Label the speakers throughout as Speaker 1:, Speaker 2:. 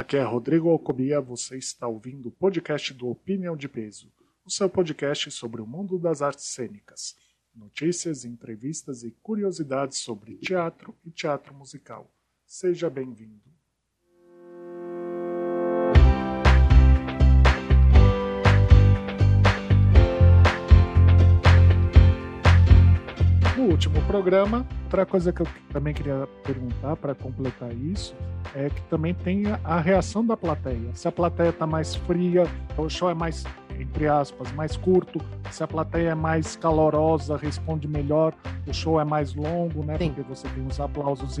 Speaker 1: Aqui é Rodrigo Alcobia, você está ouvindo o podcast do Opinião de Peso, o seu podcast sobre o mundo das artes cênicas. Notícias, entrevistas e curiosidades sobre teatro e teatro musical. Seja bem-vindo. No último programa, outra coisa que eu também queria perguntar para completar isso é que também tem a reação da plateia. Se a plateia está mais fria, o show é mais, entre aspas, mais curto. Se a plateia é mais calorosa, responde melhor, o show é mais longo, né? Sim. Porque você tem os aplausos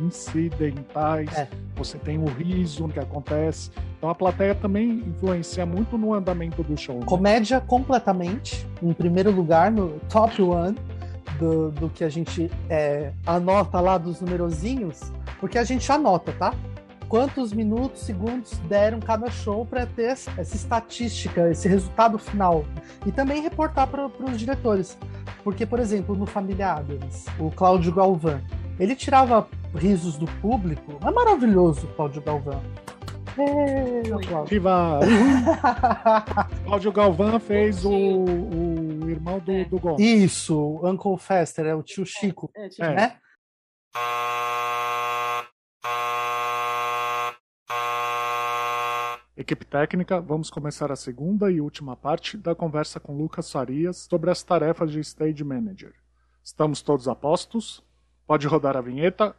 Speaker 1: incidentais, é. você tem o riso que acontece. Então a plateia também influencia muito no andamento do show. Né?
Speaker 2: Comédia completamente, em primeiro lugar, no top one do, do que a gente é, anota lá dos numerozinhos, porque a gente anota, tá? Quantos minutos, segundos deram cada show para ter essa estatística, esse resultado final. E também reportar para os diretores. Porque, por exemplo, no Família Adams, o Cláudio Galvão, ele tirava risos do público. É maravilhoso o Cláudio Galvão.
Speaker 1: Viva! Cláudio Galvão fez o, o irmão do, é. do Gomes.
Speaker 2: Isso, Uncle Fester, é o tio Chico. É, tio é. Né?
Speaker 1: Equipe técnica, vamos começar a segunda e última parte da conversa com Lucas Farias sobre as tarefas de Stage Manager. Estamos todos a postos? Pode rodar a vinheta,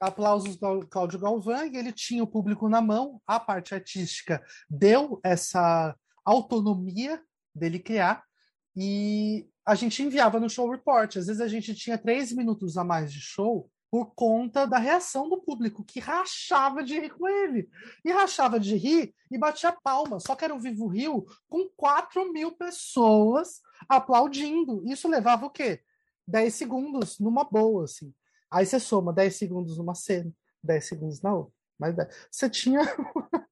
Speaker 2: aplausos do Cláudio Galvão, e ele tinha o público na mão, a parte artística deu essa autonomia dele criar, e a gente enviava no show report. Às vezes a gente tinha três minutos a mais de show por conta da reação do público, que rachava de rir com ele. E rachava de rir e batia palma. Só que era o Vivo Rio com 4 mil pessoas aplaudindo. Isso levava o quê? 10 segundos numa boa, assim. Aí você soma 10 segundos numa cena, 10 segundos na outra. Mas você tinha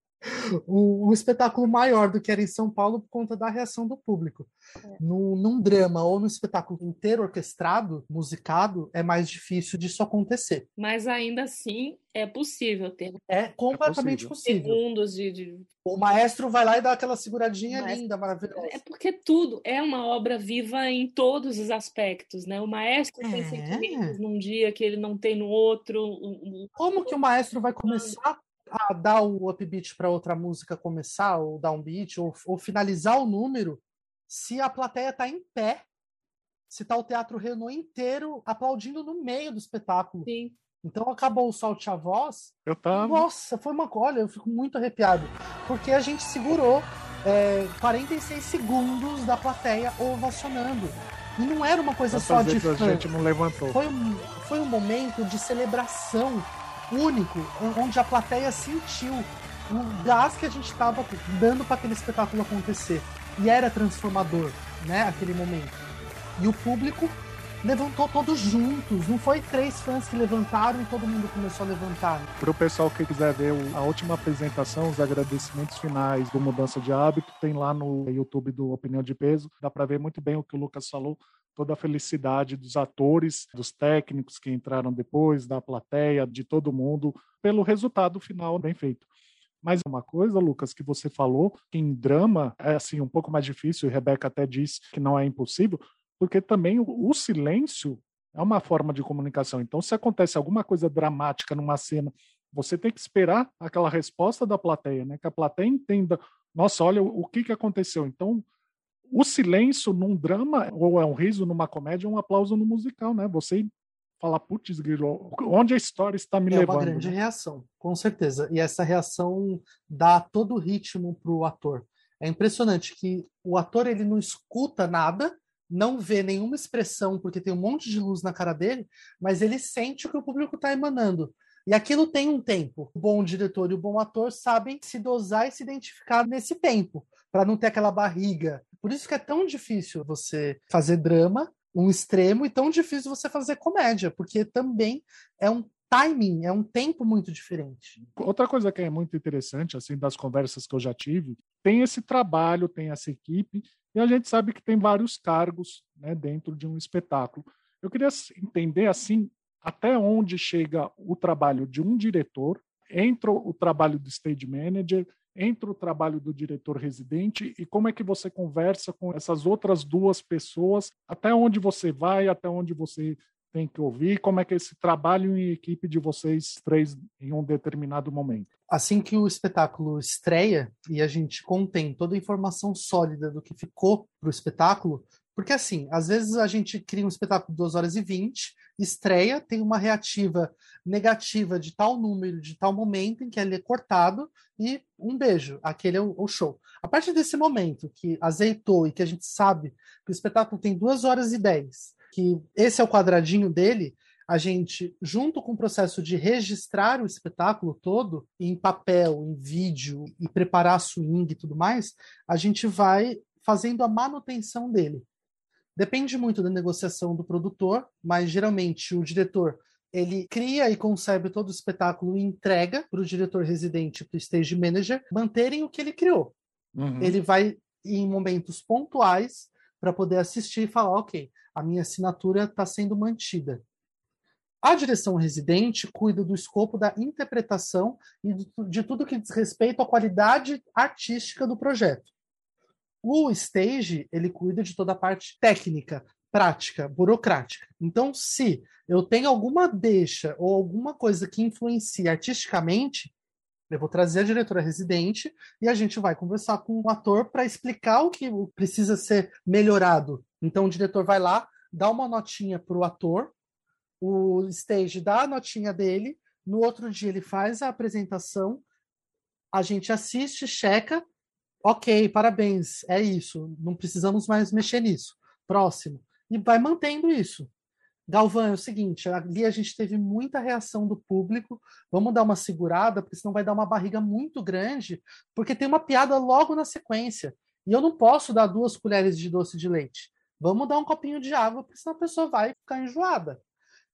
Speaker 2: um, um, espetáculo maior do que era em São Paulo por conta da reação do público. É. Num, num, drama ou num espetáculo inteiro orquestrado, musicado, é mais difícil disso acontecer.
Speaker 3: Mas ainda assim é possível ter.
Speaker 2: É completamente é possível.
Speaker 3: possível. Segundos de, de,
Speaker 2: O maestro vai lá e dá aquela seguradinha maestro... linda, maravilhosa.
Speaker 3: É porque tudo é uma obra viva em todos os aspectos, né? O maestro é. tem sentimentos num dia que ele não tem no outro.
Speaker 2: Como que o maestro vai começar a dar o upbeat para outra música começar, ou downbeat, ou, ou finalizar o número, se a plateia está em pé, se está o Teatro Renault inteiro aplaudindo no meio do espetáculo.
Speaker 3: Sim.
Speaker 2: Então acabou o Solte a Voz.
Speaker 1: Eu tava.
Speaker 2: Nossa, foi uma. Olha, eu fico muito arrepiado. Porque a gente segurou é, 46 segundos da plateia ovacionando. E não era uma coisa só de fã.
Speaker 1: A gente não levantou.
Speaker 2: Foi um, foi um momento de celebração único, onde a plateia sentiu o gás que a gente estava dando para aquele espetáculo acontecer. E era transformador, né, aquele momento. E o público levantou todos juntos. Não foi três fãs que levantaram e todo mundo começou a levantar.
Speaker 1: Para o pessoal que quiser ver a última apresentação, os agradecimentos finais do Mudança de Hábito, tem lá no YouTube do Opinião de Peso. Dá para ver muito bem o que o Lucas falou toda a felicidade dos atores, dos técnicos que entraram depois, da plateia, de todo mundo, pelo resultado final bem feito. Mas uma coisa, Lucas, que você falou, que em drama é assim um pouco mais difícil, e Rebeca até disse que não é impossível, porque também o, o silêncio é uma forma de comunicação. Então, se acontece alguma coisa dramática numa cena, você tem que esperar aquela resposta da plateia, né? Que a plateia entenda, nossa, olha o que, que aconteceu. Então, o silêncio num drama, ou é um riso numa comédia, é um aplauso no musical, né? Você fala, putz, grilo, onde a história está me
Speaker 2: é
Speaker 1: levando?
Speaker 2: É uma grande né? reação, com certeza. E essa reação dá todo o ritmo para o ator. É impressionante que o ator ele não escuta nada, não vê nenhuma expressão, porque tem um monte de luz na cara dele, mas ele sente o que o público está emanando. E aquilo tem um tempo. O bom diretor e o bom ator sabem se dosar e se identificar nesse tempo, para não ter aquela barriga por isso que é tão difícil você fazer drama, um extremo, e tão difícil você fazer comédia, porque também é um timing, é um tempo muito diferente.
Speaker 1: Outra coisa que é muito interessante, assim, das conversas que eu já tive, tem esse trabalho, tem essa equipe, e a gente sabe que tem vários cargos né, dentro de um espetáculo. Eu queria entender, assim, até onde chega o trabalho de um diretor, entra o trabalho do stage manager, entra o trabalho do diretor residente e como é que você conversa com essas outras duas pessoas, até onde você vai, até onde você tem que ouvir, como é que é esse trabalho em equipe de vocês três em um determinado momento.
Speaker 2: Assim que o espetáculo estreia e a gente contém toda a informação sólida do que ficou para o espetáculo, porque assim, às vezes a gente cria um espetáculo de 2 horas e 20, estreia, tem uma reativa negativa de tal número, de tal momento em que ele é cortado e um beijo, aquele é o, o show. A partir desse momento que azeitou e que a gente sabe que o espetáculo tem 2 horas e 10, que esse é o quadradinho dele, a gente, junto com o processo de registrar o espetáculo todo, em papel, em vídeo, e preparar swing e tudo mais, a gente vai fazendo a manutenção dele. Depende muito da negociação do produtor, mas geralmente o diretor ele cria e concebe todo o espetáculo e entrega para o diretor residente, para o stage manager, manterem o que ele criou. Uhum. Ele vai em momentos pontuais para poder assistir e falar, ok, a minha assinatura está sendo mantida. A direção residente cuida do escopo da interpretação e de tudo que diz respeito à qualidade artística do projeto. O stage, ele cuida de toda a parte técnica, prática, burocrática. Então, se eu tenho alguma deixa ou alguma coisa que influencia artisticamente, eu vou trazer a diretora residente e a gente vai conversar com o ator para explicar o que precisa ser melhorado. Então, o diretor vai lá, dá uma notinha para o ator, o stage dá a notinha dele, no outro dia ele faz a apresentação, a gente assiste, checa, ok, parabéns, é isso, não precisamos mais mexer nisso. Próximo. E vai mantendo isso. Galvão, é o seguinte, ali a gente teve muita reação do público, vamos dar uma segurada, porque senão vai dar uma barriga muito grande, porque tem uma piada logo na sequência. E eu não posso dar duas colheres de doce de leite. Vamos dar um copinho de água, porque senão a pessoa vai ficar enjoada.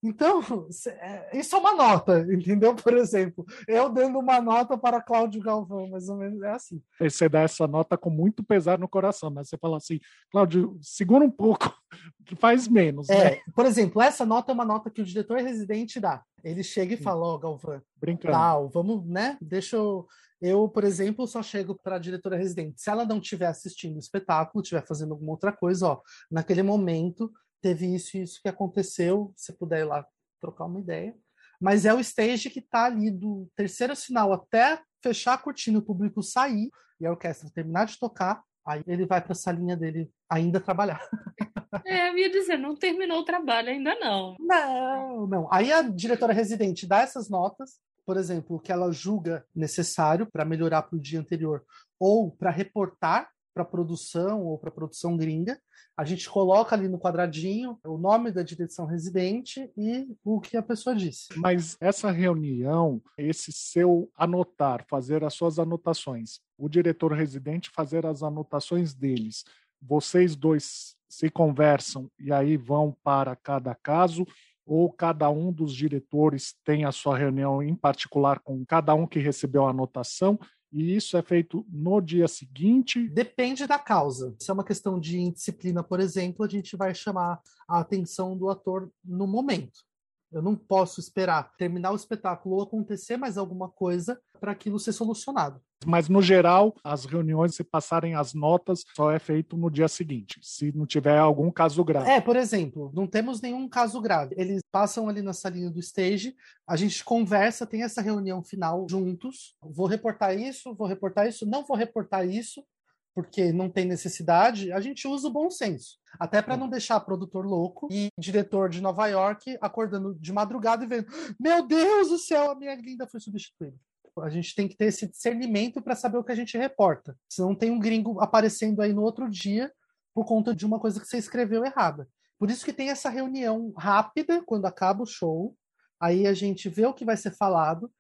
Speaker 2: Então, é, isso é uma nota, entendeu? Por exemplo, eu dando uma nota para Cláudio Galvão, mais ou menos é assim.
Speaker 1: Você dá essa nota com muito pesar no coração, né? Você fala assim, Cláudio, segura um pouco, faz menos.
Speaker 2: É,
Speaker 1: né?
Speaker 2: por exemplo, essa nota é uma nota que o diretor residente dá. Ele chega e fala, ó, oh, Galvão,
Speaker 1: brincando.
Speaker 2: Tal, vamos, né? Deixa eu. Eu, por exemplo, só chego para a diretora residente. Se ela não estiver assistindo o espetáculo, estiver fazendo alguma outra coisa, ó, naquele momento teve isso e isso que aconteceu, se puder ir lá trocar uma ideia. Mas é o stage que está ali do terceiro sinal até fechar a cortina, o público sair e a orquestra terminar de tocar, aí ele vai para a salinha dele ainda trabalhar.
Speaker 3: É, eu ia dizer, não terminou o trabalho ainda não.
Speaker 2: Não, não. Aí a diretora residente dá essas notas, por exemplo, o que ela julga necessário para melhorar para o dia anterior ou para reportar para produção ou para produção gringa. A gente coloca ali no quadradinho o nome da direção residente e o que a pessoa disse.
Speaker 1: Mas essa reunião, esse seu anotar, fazer as suas anotações, o diretor residente fazer as anotações deles, vocês dois se conversam e aí vão para cada caso ou cada um dos diretores tem a sua reunião em particular com cada um que recebeu a anotação e isso é feito no dia seguinte?
Speaker 2: Depende da causa. Se é uma questão de indisciplina, por exemplo, a gente vai chamar a atenção do ator no momento. Eu não posso esperar terminar o espetáculo ou acontecer mais alguma coisa para aquilo ser solucionado.
Speaker 1: Mas, no geral, as reuniões, se passarem as notas, só é feito no dia seguinte, se não tiver algum caso grave.
Speaker 2: É, por exemplo, não temos nenhum caso grave. Eles passam ali na salinha do stage, a gente conversa, tem essa reunião final juntos. Vou reportar isso, vou reportar isso, não vou reportar isso, porque não tem necessidade, a gente usa o bom senso. Até para não deixar produtor louco e diretor de Nova York acordando de madrugada e vendo: Meu Deus do céu, a minha linda foi substituída. A gente tem que ter esse discernimento para saber o que a gente reporta. Senão tem um gringo aparecendo aí no outro dia por conta de uma coisa que você escreveu errada. Por isso que tem essa reunião rápida quando acaba o show. Aí a gente vê o que vai ser falado.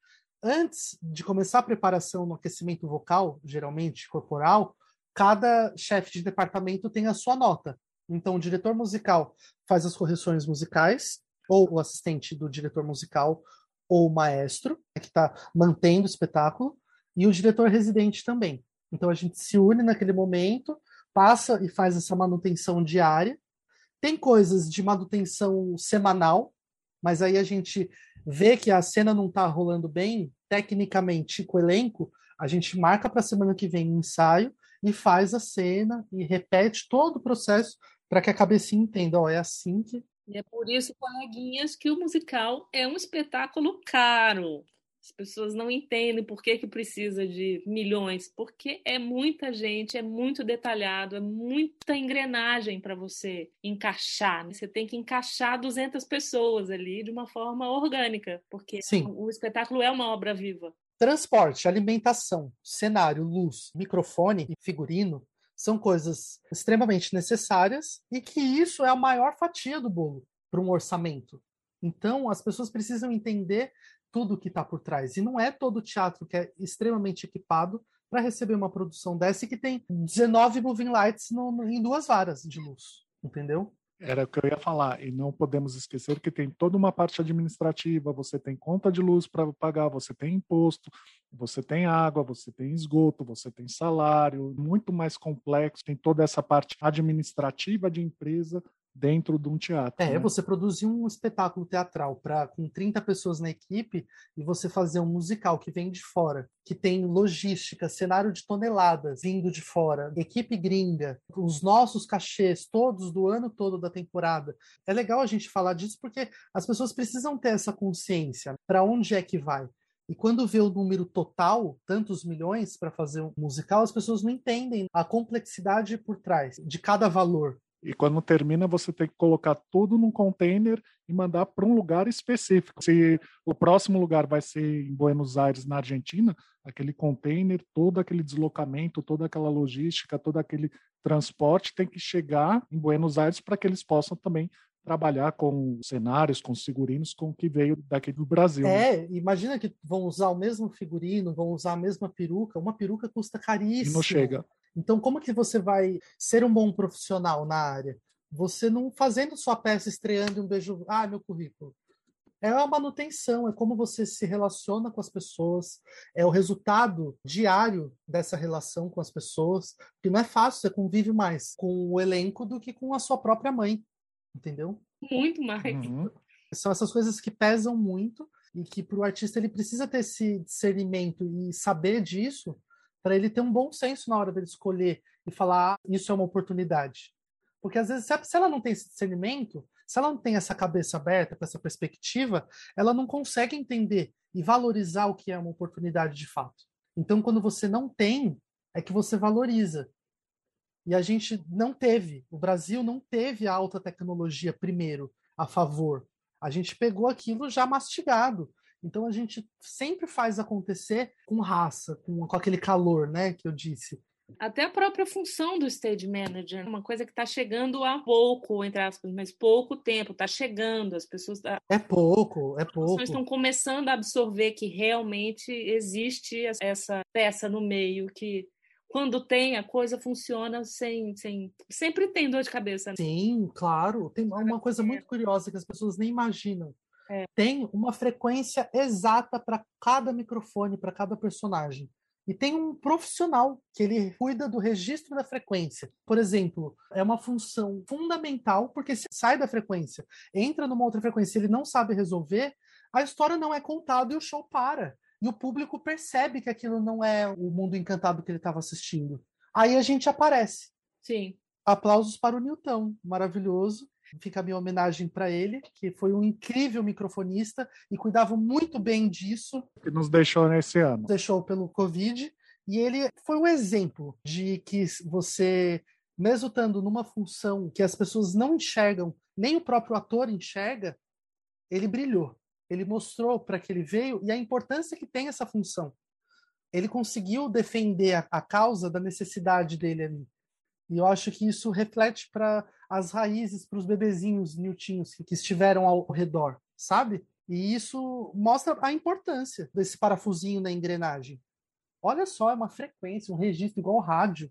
Speaker 2: Antes de começar a preparação no aquecimento vocal, geralmente corporal, cada chefe de departamento tem a sua nota. Então, o diretor musical faz as correções musicais, ou o assistente do diretor musical, ou o maestro, né, que está mantendo o espetáculo, e o diretor residente também. Então a gente se une naquele momento, passa e faz essa manutenção diária. Tem coisas de manutenção semanal, mas aí a gente vê que a cena não está rolando bem, tecnicamente, com o elenco, a gente marca para a semana que vem um ensaio e faz a cena e repete todo o processo para que a cabecinha entenda, ó, é assim que.
Speaker 3: E é por isso, coleguinhas, que o musical é um espetáculo caro. As pessoas não entendem por que, que precisa de milhões, porque é muita gente, é muito detalhado, é muita engrenagem para você encaixar. Né? Você tem que encaixar 200 pessoas ali de uma forma orgânica, porque Sim. o espetáculo é uma obra viva.
Speaker 2: Transporte, alimentação, cenário, luz, microfone e figurino são coisas extremamente necessárias e que isso é a maior fatia do bolo para um orçamento. Então, as pessoas precisam entender tudo que está por trás. E não é todo teatro que é extremamente equipado para receber uma produção dessa e que tem 19 moving lights no, no, em duas varas de luz, entendeu?
Speaker 1: Era o que eu ia falar. E não podemos esquecer que tem toda uma parte administrativa, você tem conta de luz para pagar, você tem imposto, você tem água, você tem esgoto, você tem salário, muito mais complexo, tem toda essa parte administrativa de empresa dentro de um teatro.
Speaker 2: É,
Speaker 1: né?
Speaker 2: você produzir um espetáculo teatral para com 30 pessoas na equipe e você fazer um musical que vem de fora, que tem logística, cenário de toneladas vindo de fora, equipe gringa, os nossos cachês todos do ano todo da temporada. É legal a gente falar disso porque as pessoas precisam ter essa consciência para onde é que vai. E quando vê o número total, tantos milhões para fazer um musical, as pessoas não entendem a complexidade por trás de cada valor.
Speaker 1: E quando termina, você tem que colocar tudo num container e mandar para um lugar específico. Se o próximo lugar vai ser em Buenos Aires, na Argentina, aquele container, todo aquele deslocamento, toda aquela logística, todo aquele transporte tem que chegar em Buenos Aires para que eles possam também trabalhar com cenários, com figurinos, com o que veio daqui do Brasil.
Speaker 2: Né? É, né? imagina que vão usar o mesmo figurino, vão usar a mesma peruca. Uma peruca custa caríssimo.
Speaker 1: E não chega.
Speaker 2: Então, como que você vai ser um bom profissional na área? Você não fazendo sua peça estreando um beijo, ah, meu currículo. É a manutenção, é como você se relaciona com as pessoas, é o resultado diário dessa relação com as pessoas, que não é fácil, você convive mais com o elenco do que com a sua própria mãe, entendeu?
Speaker 3: Muito mais.
Speaker 2: Uhum. São essas coisas que pesam muito e que para o artista ele precisa ter esse discernimento e saber disso para ele ter um bom senso na hora dele escolher e falar ah, isso é uma oportunidade. Porque às vezes, se ela não tem esse discernimento, se ela não tem essa cabeça aberta para essa perspectiva, ela não consegue entender e valorizar o que é uma oportunidade de fato. Então, quando você não tem, é que você valoriza. E a gente não teve, o Brasil não teve a alta tecnologia primeiro a favor. A gente pegou aquilo já mastigado. Então a gente sempre faz acontecer com raça, com, com aquele calor, né, que eu disse.
Speaker 3: Até a própria função do stage manager, uma coisa que está chegando há pouco, entre aspas, mas pouco tempo, está chegando, as pessoas.
Speaker 2: É pouco, é pouco. As pessoas
Speaker 3: estão começando a absorver que realmente existe essa peça no meio que quando tem, a coisa funciona sem, sem. Sempre tem dor de cabeça. Né?
Speaker 2: Sim, claro. Tem uma coisa muito curiosa que as pessoas nem imaginam. É. Tem uma frequência exata para cada microfone, para cada personagem. E tem um profissional que ele cuida do registro da frequência. Por exemplo, é uma função fundamental, porque se sai da frequência, entra numa outra frequência, ele não sabe resolver, a história não é contada e o show para. E o público percebe que aquilo não é o mundo encantado que ele estava assistindo. Aí a gente aparece.
Speaker 3: Sim.
Speaker 2: Aplausos para o Newton, maravilhoso. Fica a minha homenagem para ele, que foi um incrível microfonista e cuidava muito bem disso.
Speaker 1: Que nos deixou nesse ano.
Speaker 2: Deixou pelo Covid. E ele foi um exemplo de que você, mesmo estando numa função que as pessoas não enxergam, nem o próprio ator enxerga, ele brilhou. Ele mostrou para que ele veio e a importância que tem essa função. Ele conseguiu defender a, a causa da necessidade dele ali. E eu acho que isso reflete para as raízes, para os bebezinhos newtinhos que, que estiveram ao redor, sabe? E isso mostra a importância desse parafusinho na engrenagem. Olha só, é uma frequência, um registro igual ao rádio.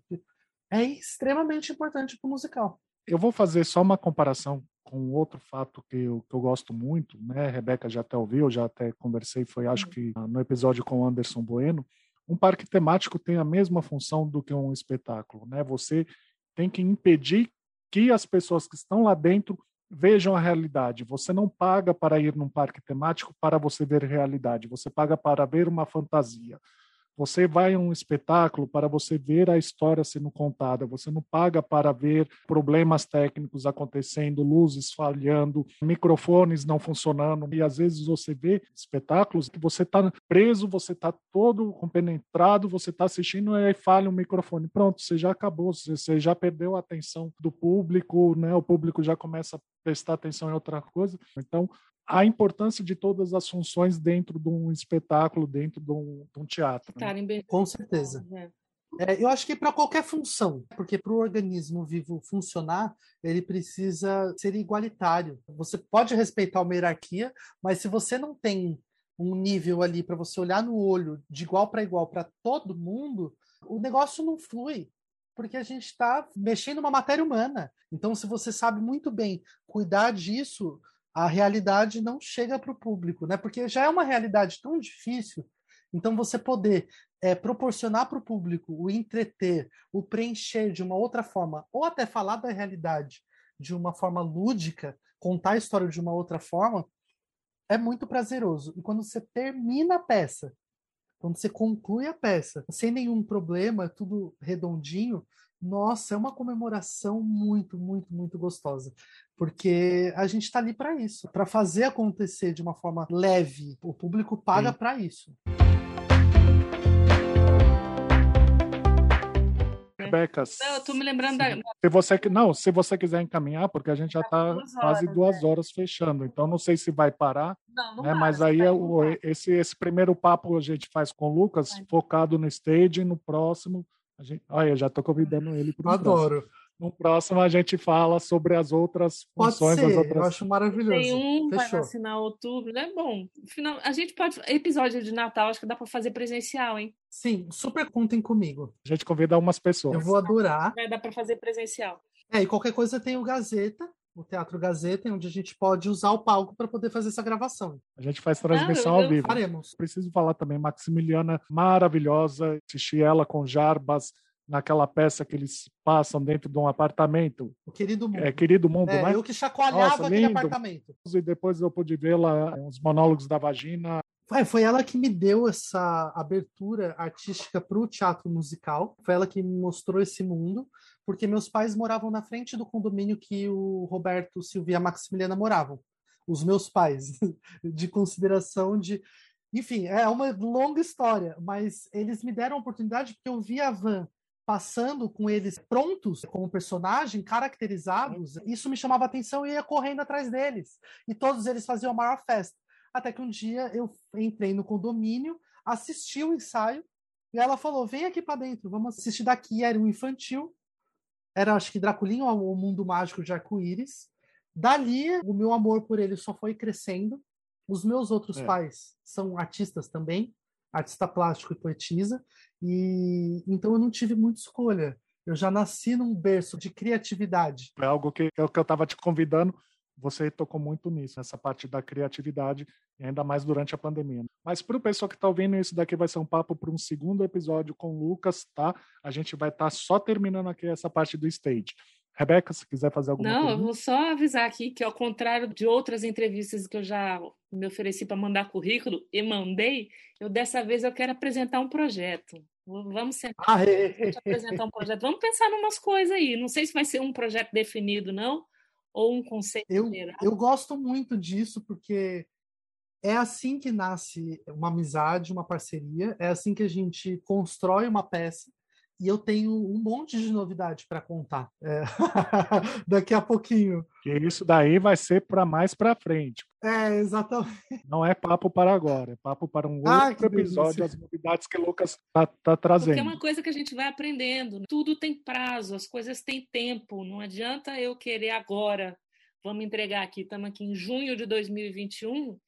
Speaker 2: É extremamente importante para o musical.
Speaker 1: Eu vou fazer só uma comparação com outro fato que eu, que eu gosto muito, né? Rebeca já até ouviu, já até conversei, foi acho que no episódio com o Anderson Bueno. Um parque temático tem a mesma função do que um espetáculo, né? Você tem que impedir que as pessoas que estão lá dentro vejam a realidade. Você não paga para ir num parque temático para você ver realidade, você paga para ver uma fantasia. Você vai a um espetáculo para você ver a história sendo contada. Você não paga para ver problemas técnicos acontecendo, luzes falhando, microfones não funcionando. E às vezes você vê espetáculos que você está preso, você está todo compenetrado, você está assistindo e aí falha um microfone. Pronto, você já acabou, você já perdeu a atenção do público, né? O público já começa a prestar atenção em outra coisa. Então, a importância de todas as funções dentro de um espetáculo, dentro de um, de um teatro.
Speaker 2: Né? Com certeza. É. É, eu acho que para qualquer função, porque para o organismo vivo funcionar, ele precisa ser igualitário. Você pode respeitar uma hierarquia, mas se você não tem um nível ali para você olhar no olho de igual para igual para todo mundo, o negócio não flui porque a gente está mexendo uma matéria humana. Então, se você sabe muito bem cuidar disso, a realidade não chega para o público, né? Porque já é uma realidade tão difícil. Então, você poder é, proporcionar para o público o entreter, o preencher de uma outra forma, ou até falar da realidade de uma forma lúdica, contar a história de uma outra forma, é muito prazeroso. E quando você termina a peça, quando você conclui a peça, sem nenhum problema, tudo redondinho, nossa, é uma comemoração muito, muito, muito gostosa. Porque a gente está ali para isso, para fazer acontecer de uma forma leve. O público paga para isso.
Speaker 1: Rebeca.
Speaker 3: eu tô me lembrando da.
Speaker 1: Se você, não, se você quiser encaminhar, porque a gente já está quase duas né? horas fechando, então não sei se vai parar. Não, não né? Mas aí é o, esse, esse primeiro papo a gente faz com o Lucas, vai. focado no stage, no próximo a gente, olha, já estou convidando ele para
Speaker 2: Adoro.
Speaker 1: Próximo. No próximo a gente fala sobre as outras pode funções.
Speaker 2: Ser,
Speaker 1: as outras...
Speaker 2: eu acho maravilhoso.
Speaker 3: Tem um, Fechou. vai vacinar outubro, né? Bom, final, a gente pode. Episódio de Natal, acho que dá para fazer presencial, hein?
Speaker 2: Sim, super contem comigo.
Speaker 1: A gente convida algumas pessoas.
Speaker 2: Eu vou adorar.
Speaker 3: Vai dar para fazer presencial.
Speaker 2: É, e qualquer coisa tem o Gazeta, o Teatro Gazeta, onde a gente pode usar o palco para poder fazer essa gravação.
Speaker 1: A gente faz transmissão ah, ao vivo.
Speaker 2: Faremos.
Speaker 1: Preciso falar também, Maximiliana, maravilhosa. Assisti ela com Jarbas naquela peça que eles passam dentro de um apartamento.
Speaker 2: O Querido Mundo.
Speaker 1: É, Querido Mundo, é, né?
Speaker 2: Eu que chacoalhava Nossa, aquele lindo. apartamento.
Speaker 1: E depois eu pude vê-la, uns monólogos da vagina.
Speaker 2: É, foi ela que me deu essa abertura artística para o teatro musical. Foi ela que me mostrou esse mundo, porque meus pais moravam na frente do condomínio que o Roberto, Silvia e a Maximiliana moravam. Os meus pais, de consideração de enfim, é uma longa história, mas eles me deram a oportunidade porque eu vi a van passando com eles prontos como personagem, caracterizados, isso me chamava atenção e ia correndo atrás deles. E todos eles faziam a maior festa. Até que um dia eu entrei no condomínio, assisti o ensaio e ela falou: "Vem aqui para dentro, vamos assistir daqui". Era um infantil, era acho que Draculinho ou o Mundo Mágico de Arco-Íris. Dali, o meu amor por ele só foi crescendo. Os meus outros é. pais são artistas também, artista plástico e poetisa, e então eu não tive muita escolha. Eu já nasci num berço de criatividade.
Speaker 1: É algo que, é que eu estava te convidando. Você tocou muito nisso, nessa parte da criatividade, e ainda mais durante a pandemia. Mas para o pessoal que está ouvindo isso daqui, vai ser um papo para um segundo episódio com o Lucas, tá? A gente vai estar tá só terminando aqui essa parte do stage. Rebeca, se quiser fazer alguma
Speaker 3: Não,
Speaker 1: pergunta.
Speaker 3: eu vou só avisar aqui que, ao contrário de outras entrevistas que eu já me ofereci para mandar currículo e mandei, eu dessa vez eu quero apresentar um projeto. Vamos sentar, ah, é. apresentar um projeto. Vamos pensar em umas coisas aí. Não sei se vai ser um projeto definido, não, ou um conceito
Speaker 2: eu, geral. Eu gosto muito disso, porque é assim que nasce uma amizade, uma parceria, é assim que a gente constrói uma peça e eu tenho um monte de novidade para contar é, daqui a pouquinho.
Speaker 1: E isso daí vai ser para mais para frente.
Speaker 2: É, exatamente.
Speaker 1: Não é papo para agora, é papo para um ah, outro episódio, as novidades que o Lucas está tá trazendo.
Speaker 3: Porque é uma coisa que a gente vai aprendendo. Né? Tudo tem prazo, as coisas têm tempo. Não adianta eu querer agora. Vamos entregar aqui, estamos aqui em junho de 2021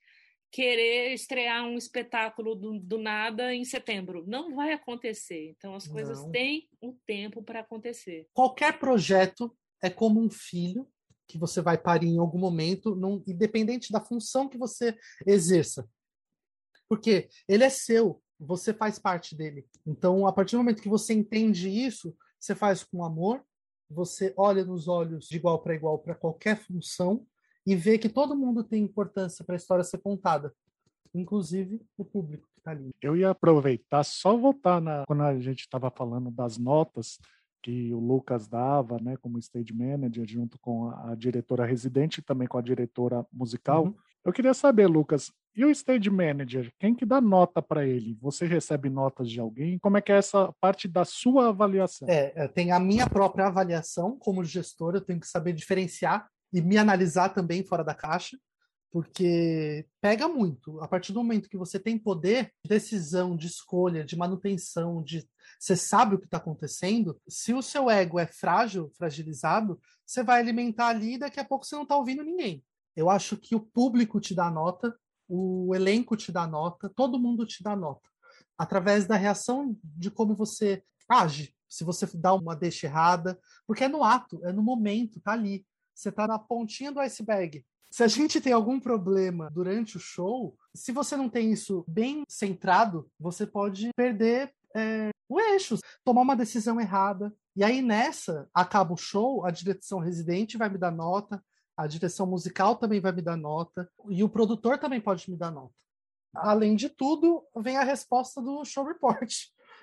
Speaker 3: querer estrear um espetáculo do, do, nada em setembro. Não vai acontecer. Então, as coisas Não. têm um tempo para acontecer.
Speaker 2: Qualquer projeto é como um filho que você vai parir em algum momento, não, independente da função que você exerça. Porque ele é seu, você faz parte dele. Então, a partir do momento que você entende isso, você faz com amor, você olha nos olhos de igual para igual para qualquer função e vê que todo mundo tem importância para a história ser contada, inclusive o público que está ali.
Speaker 1: Eu ia aproveitar, só voltar na, quando a gente estava falando das notas que o Lucas dava, né, como stage manager, junto com a, diretora residente e também com a diretora musical. Uhum. Eu queria saber, Lucas, e o stage manager, quem que dá nota para ele? Você recebe notas de alguém? Como é que é essa parte da sua avaliação?
Speaker 2: É, tem a minha própria avaliação como gestor, eu tenho que saber diferenciar e me analisar também fora da caixa porque pega muito. A partir do momento que você tem poder de decisão, de escolha, de manutenção, de você sabe o que está acontecendo, se o seu ego é frágil, fragilizado, você vai alimentar ali e daqui a pouco você não está ouvindo ninguém. Eu acho que o público te dá nota, o elenco te dá nota, todo mundo te dá nota. Através da reação de como você age. Se você dá uma deixa errada, porque é no ato, é no momento, tá ali. Você tá na pontinha do iceberg se a gente tem algum problema durante o show, se você não tem isso bem centrado, você pode perder é, o eixo, tomar uma decisão errada. E aí nessa, acaba o show, a direção residente vai me dar nota, a direção musical também vai me dar nota, e o produtor também pode me dar nota. Além de tudo, vem a resposta do show report,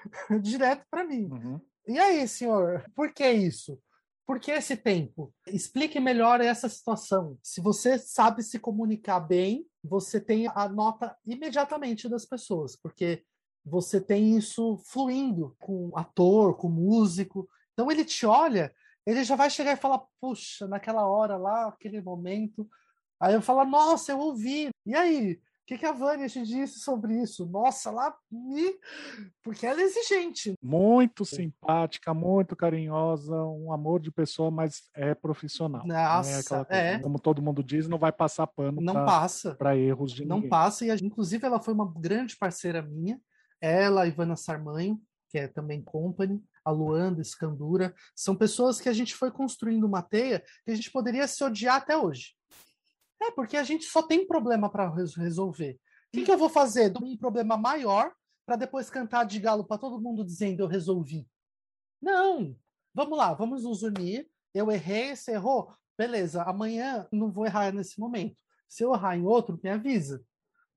Speaker 2: direto para mim. Uhum. E aí, senhor, por que isso? Por que esse tempo? Explique melhor essa situação. Se você sabe se comunicar bem, você tem a nota imediatamente das pessoas, porque você tem isso fluindo com ator, com músico. Então ele te olha, ele já vai chegar e falar: puxa, naquela hora lá, aquele momento. Aí eu falo: nossa, eu ouvi. E aí? Que, que a Vânia te disse sobre isso? Nossa, lá me. Porque ela é exigente.
Speaker 1: Muito simpática, muito carinhosa, um amor de pessoa, mas é profissional.
Speaker 2: Nossa, é,
Speaker 1: é. Como todo mundo diz, não vai passar pano para erros de
Speaker 2: não
Speaker 1: ninguém.
Speaker 2: Não passa, e inclusive ela foi uma grande parceira minha, ela, Ivana Sarmanho, que é também company, a Luanda, Escandura, são pessoas que a gente foi construindo uma teia que a gente poderia se odiar até hoje. É, porque a gente só tem problema para resolver. O que, que, eu vou fazer? Dou um problema maior para depois cantar de galo para todo mundo dizendo eu resolvi. Não! Vamos lá, vamos nos unir. Eu errei, você errou. Beleza, amanhã não vou errar nesse momento. Se eu errar em outro, me avisa.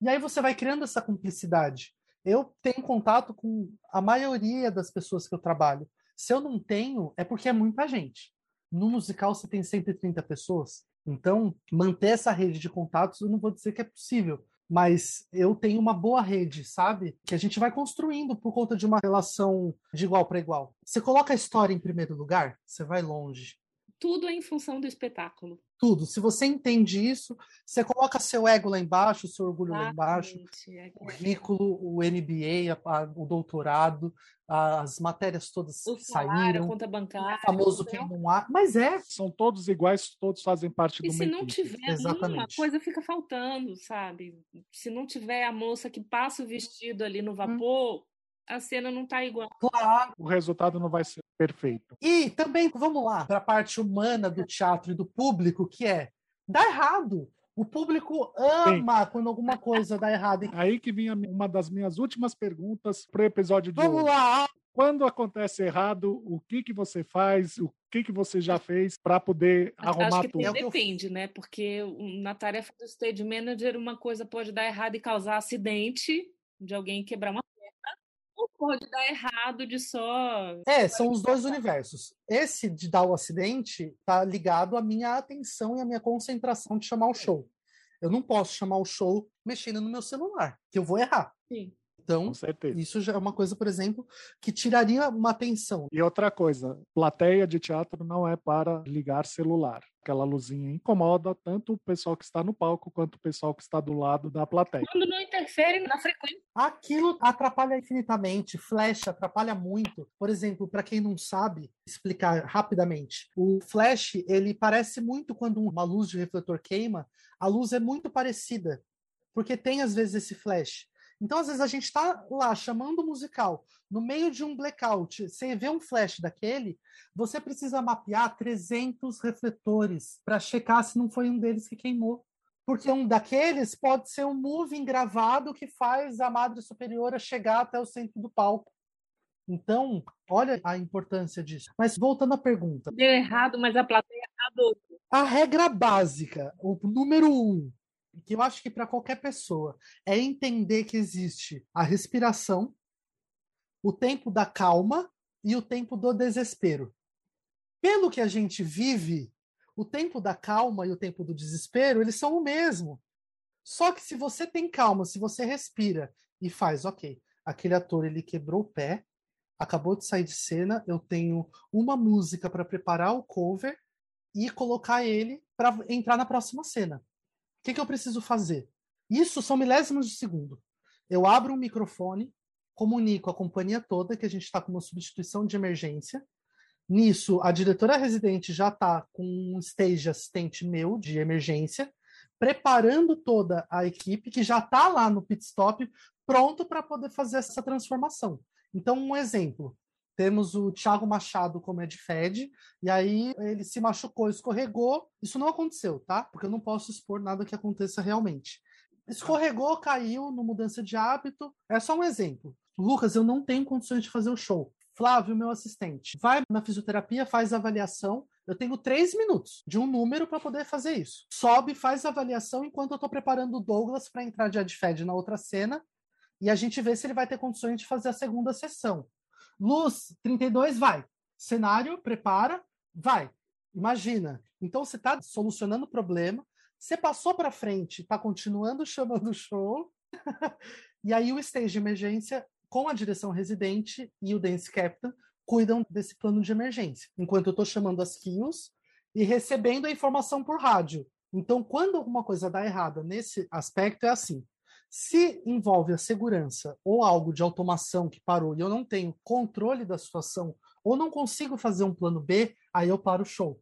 Speaker 2: E aí você vai criando essa cumplicidade. Eu tenho contato com a maioria das pessoas que eu trabalho. Se eu não tenho, é porque é muita gente. No musical você tem 130 pessoas. Então, manter essa rede de contatos, eu não vou dizer que é possível, mas eu tenho uma boa rede, sabe? Que a gente vai construindo por conta de uma relação de igual para igual. Você coloca a história em primeiro lugar, você vai longe.
Speaker 3: Tudo é em função do espetáculo
Speaker 2: tudo. Se você entende isso, você coloca seu ego lá embaixo, seu orgulho Exatamente. lá embaixo, é. o currículo, o MBA, a, a, o doutorado, as matérias todas o salário, saíram,
Speaker 3: conta bancária,
Speaker 2: o famoso que não há, mas é.
Speaker 1: São todos iguais, todos fazem parte
Speaker 3: e
Speaker 1: do
Speaker 3: se não tiver Exatamente. uma coisa fica faltando, sabe? Se não tiver a moça que passa o vestido ali no hum. vapor, hum a cena não tá igual.
Speaker 2: Claro.
Speaker 1: O resultado não vai ser perfeito.
Speaker 2: E também, vamos lá, para a parte humana do teatro e do público, que é dá errado. O público ama Sim. quando alguma coisa dá errado.
Speaker 1: Aí que vinha uma das minhas últimas perguntas para o episódio de
Speaker 2: Vamos
Speaker 1: hoje.
Speaker 2: lá!
Speaker 1: Quando acontece errado, o que que você faz? O que que você já fez para poder arrumar
Speaker 3: Acho que tudo? Depende, né? Porque na tarefa do stage manager, uma coisa pode dar errado e causar acidente de alguém quebrar uma pode dar errado de só.
Speaker 2: É, são os dois universos. Esse de dar o acidente tá ligado à minha atenção e à minha concentração de chamar o show. Eu não posso chamar o show mexendo no meu celular, que eu vou errar.
Speaker 3: Sim.
Speaker 2: Então, isso já é uma coisa, por exemplo, que tiraria uma atenção.
Speaker 1: E outra coisa, plateia de teatro não é para ligar celular. Aquela luzinha incomoda tanto o pessoal que está no palco quanto o pessoal que está do lado da plateia.
Speaker 3: Quando não interfere na frequência.
Speaker 2: Aquilo atrapalha infinitamente, flash atrapalha muito. Por exemplo, para quem não sabe, explicar rapidamente. O flash, ele parece muito quando uma luz de refletor queima, a luz é muito parecida, porque tem às vezes esse flash. Então, às vezes, a gente está lá chamando o musical, no meio de um blackout, você vê um flash daquele, você precisa mapear 300 refletores para checar se não foi um deles que queimou. Porque um daqueles pode ser um moving gravado que faz a Madre Superiora chegar até o centro do palco. Então, olha a importância disso. Mas voltando à pergunta.
Speaker 3: Deu errado, mas a plateia adorou.
Speaker 2: A regra básica, o número um, que eu acho que para qualquer pessoa é entender que existe a respiração, o tempo da calma e o tempo do desespero. Pelo que a gente vive, o tempo da calma e o tempo do desespero, eles são o mesmo. Só que se você tem calma, se você respira e faz, ok, aquele ator ele quebrou o pé, acabou de sair de cena, eu tenho uma música para preparar o cover e colocar ele para entrar na próxima cena que, que eu preciso fazer? Isso são milésimos de segundo. Eu abro um microfone, comunico a companhia toda que a gente está com uma substituição de emergência. Nisso, a diretora residente já está com um stage assistente meu de emergência, preparando toda a equipe que já está lá no pit stop, pronto para poder fazer essa transformação. Então, um exemplo. Temos o Thiago Machado como de Fed, e aí ele se machucou, escorregou. Isso não aconteceu, tá? Porque eu não posso expor nada que aconteça realmente. Escorregou, caiu no mudança de hábito. É só um exemplo. Lucas, eu não tenho condições de fazer o show. Flávio, meu assistente, vai na fisioterapia, faz avaliação. Eu tenho três minutos de um número para poder fazer isso. Sobe, faz avaliação enquanto eu estou preparando o Douglas para entrar de AdFed na outra cena. E a gente vê se ele vai ter condições de fazer a segunda sessão. Luz, 32, vai. Cenário, prepara, vai. Imagina. Então você está solucionando o problema, você passou para frente, está continuando chamando o show, e aí o stage de emergência, com a direção residente e o dance captain, cuidam desse plano de emergência, enquanto eu estou chamando as kills e recebendo a informação por rádio. Então, quando alguma coisa dá errada nesse aspecto, é assim: se envolve a segurança ou algo de automação que parou e eu não tenho controle da situação ou não consigo fazer um plano B, aí eu paro o show.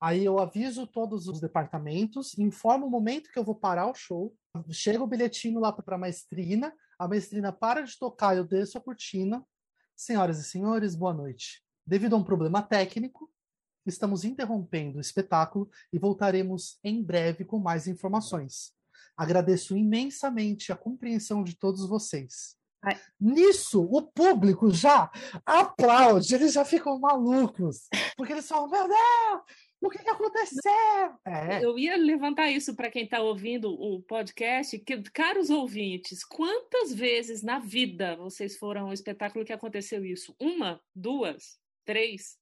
Speaker 2: Aí eu aviso todos os departamentos, informo o momento que eu vou parar o show, chega o bilhetinho lá para a maestrina, a maestrina para de tocar, eu desço a cortina. Senhoras e senhores, boa noite. Devido a um problema técnico, estamos interrompendo o espetáculo e voltaremos em breve com mais informações. Agradeço imensamente a compreensão de todos vocês. Ai. Nisso, o público já aplaude, eles já ficam malucos, porque eles falam: Meu Deus, o que, que aconteceu?
Speaker 3: É. Eu ia levantar isso para quem está ouvindo o podcast, que, caros ouvintes, quantas vezes na vida vocês foram a um espetáculo que aconteceu isso? Uma, duas, três?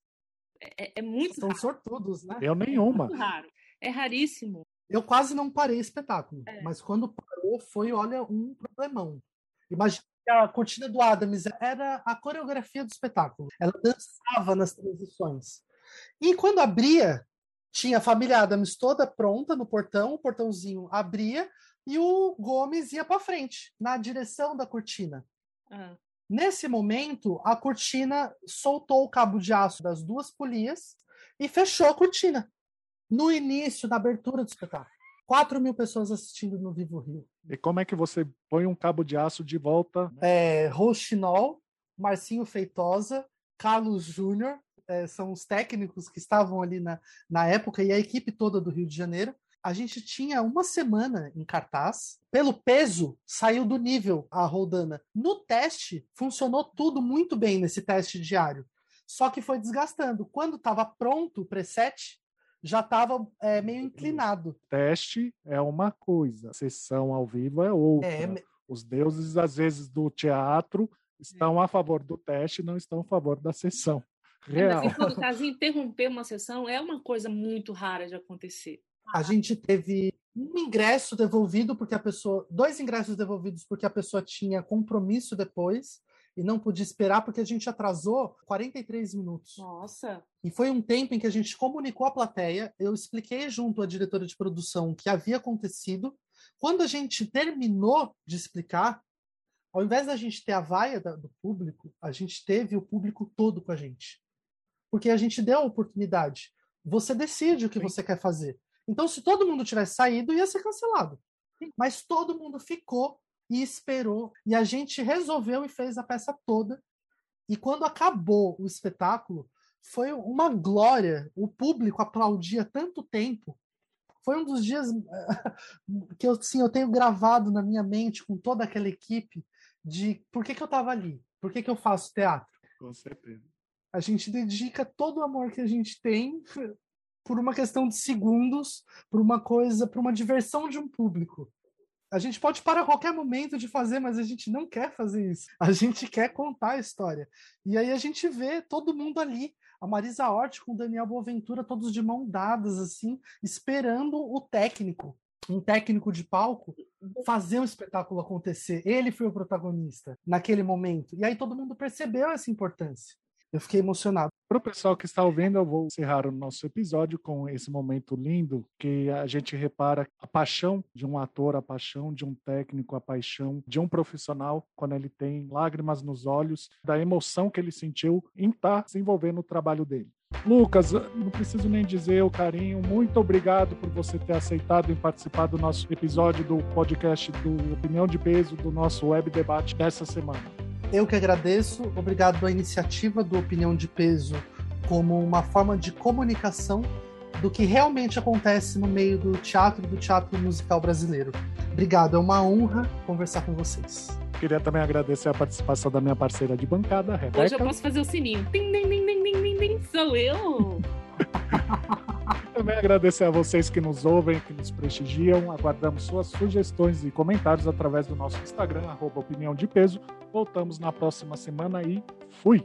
Speaker 3: É, é muito
Speaker 2: São raro. sortudos, né?
Speaker 1: Eu nenhuma.
Speaker 3: É muito raro. É raríssimo.
Speaker 2: Eu quase não parei espetáculo, é. mas quando parou foi, olha, um problemão. Imagina que a cortina do Adams era a coreografia do espetáculo. Ela dançava nas transições. E quando abria, tinha a família Adams toda pronta no portão, o portãozinho abria e o Gomes ia para frente, na direção da cortina. Ah. Nesse momento, a cortina soltou o cabo de aço das duas polias e fechou a cortina no início, na abertura do espetáculo. 4 mil pessoas assistindo no Vivo Rio.
Speaker 1: E como é que você põe um cabo de aço de volta?
Speaker 2: É, Rochinol, Marcinho Feitosa, Carlos Júnior, é, são os técnicos que estavam ali na, na época e a equipe toda do Rio de Janeiro. A gente tinha uma semana em cartaz. Pelo peso, saiu do nível a Roldana. No teste, funcionou tudo muito bem nesse teste diário. Só que foi desgastando. Quando estava pronto o preset, já estava é, meio inclinado.
Speaker 1: Teste é uma coisa, sessão ao vivo é outra. É... Os deuses, às vezes, do teatro estão a favor do teste não estão a favor da sessão. Real.
Speaker 3: É, mas em todo caso, interromper uma sessão é uma coisa muito rara de acontecer.
Speaker 2: A gente teve um ingresso devolvido porque a pessoa, dois ingressos devolvidos porque a pessoa tinha compromisso depois e não podia esperar porque a gente atrasou 43 minutos.
Speaker 3: Nossa!
Speaker 2: E foi um tempo em que a gente comunicou à plateia, eu expliquei junto à diretora de produção o que havia acontecido. Quando a gente terminou de explicar, ao invés da gente ter a vaia do público, a gente teve o público todo com a gente. Porque a gente deu a oportunidade. Você decide o que Sim. você quer fazer. Então, se todo mundo tivesse saído, ia ser cancelado. Mas todo mundo ficou e esperou. E a gente resolveu e fez a peça toda. E quando acabou o espetáculo, foi uma glória. O público aplaudia tanto tempo. Foi um dos dias que eu, sim, eu tenho gravado na minha mente com toda aquela equipe de por que, que eu estava ali, por que, que eu faço teatro.
Speaker 1: Com certeza.
Speaker 2: A gente dedica todo o amor que a gente tem por uma questão de segundos, por uma coisa, por uma diversão de um público. A gente pode parar a qualquer momento de fazer, mas a gente não quer fazer isso. A gente quer contar a história. E aí a gente vê todo mundo ali. A Marisa Hort com o Daniel Boaventura, todos de mão dadas, assim, esperando o técnico, um técnico de palco, fazer o espetáculo acontecer. Ele foi o protagonista naquele momento. E aí todo mundo percebeu essa importância. Eu fiquei emocionado.
Speaker 1: Para o pessoal que está ouvindo, eu vou encerrar o nosso episódio com esse momento lindo que a gente repara a paixão de um ator, a paixão de um técnico, a paixão de um profissional quando ele tem lágrimas nos olhos, da emoção que ele sentiu em estar tá desenvolvendo o trabalho dele. Lucas, não preciso nem dizer o carinho. Muito obrigado por você ter aceitado em participar do nosso episódio do podcast do Opinião de Peso, do nosso web debate dessa semana.
Speaker 2: Eu que agradeço, obrigado à iniciativa do Opinião de Peso como uma forma de comunicação do que realmente acontece no meio do teatro e do teatro musical brasileiro. Obrigado, é uma honra conversar com vocês.
Speaker 1: Queria também agradecer a participação da minha parceira de bancada, Rebeca.
Speaker 3: Hoje eu posso fazer o sininho. Tim, tim, tim, tim, tim, tim, sou eu!
Speaker 1: Também agradecer a vocês que nos ouvem, que nos prestigiam. Aguardamos suas sugestões e comentários através do nosso Instagram, arroba Opinião de Peso. Voltamos na próxima semana e fui!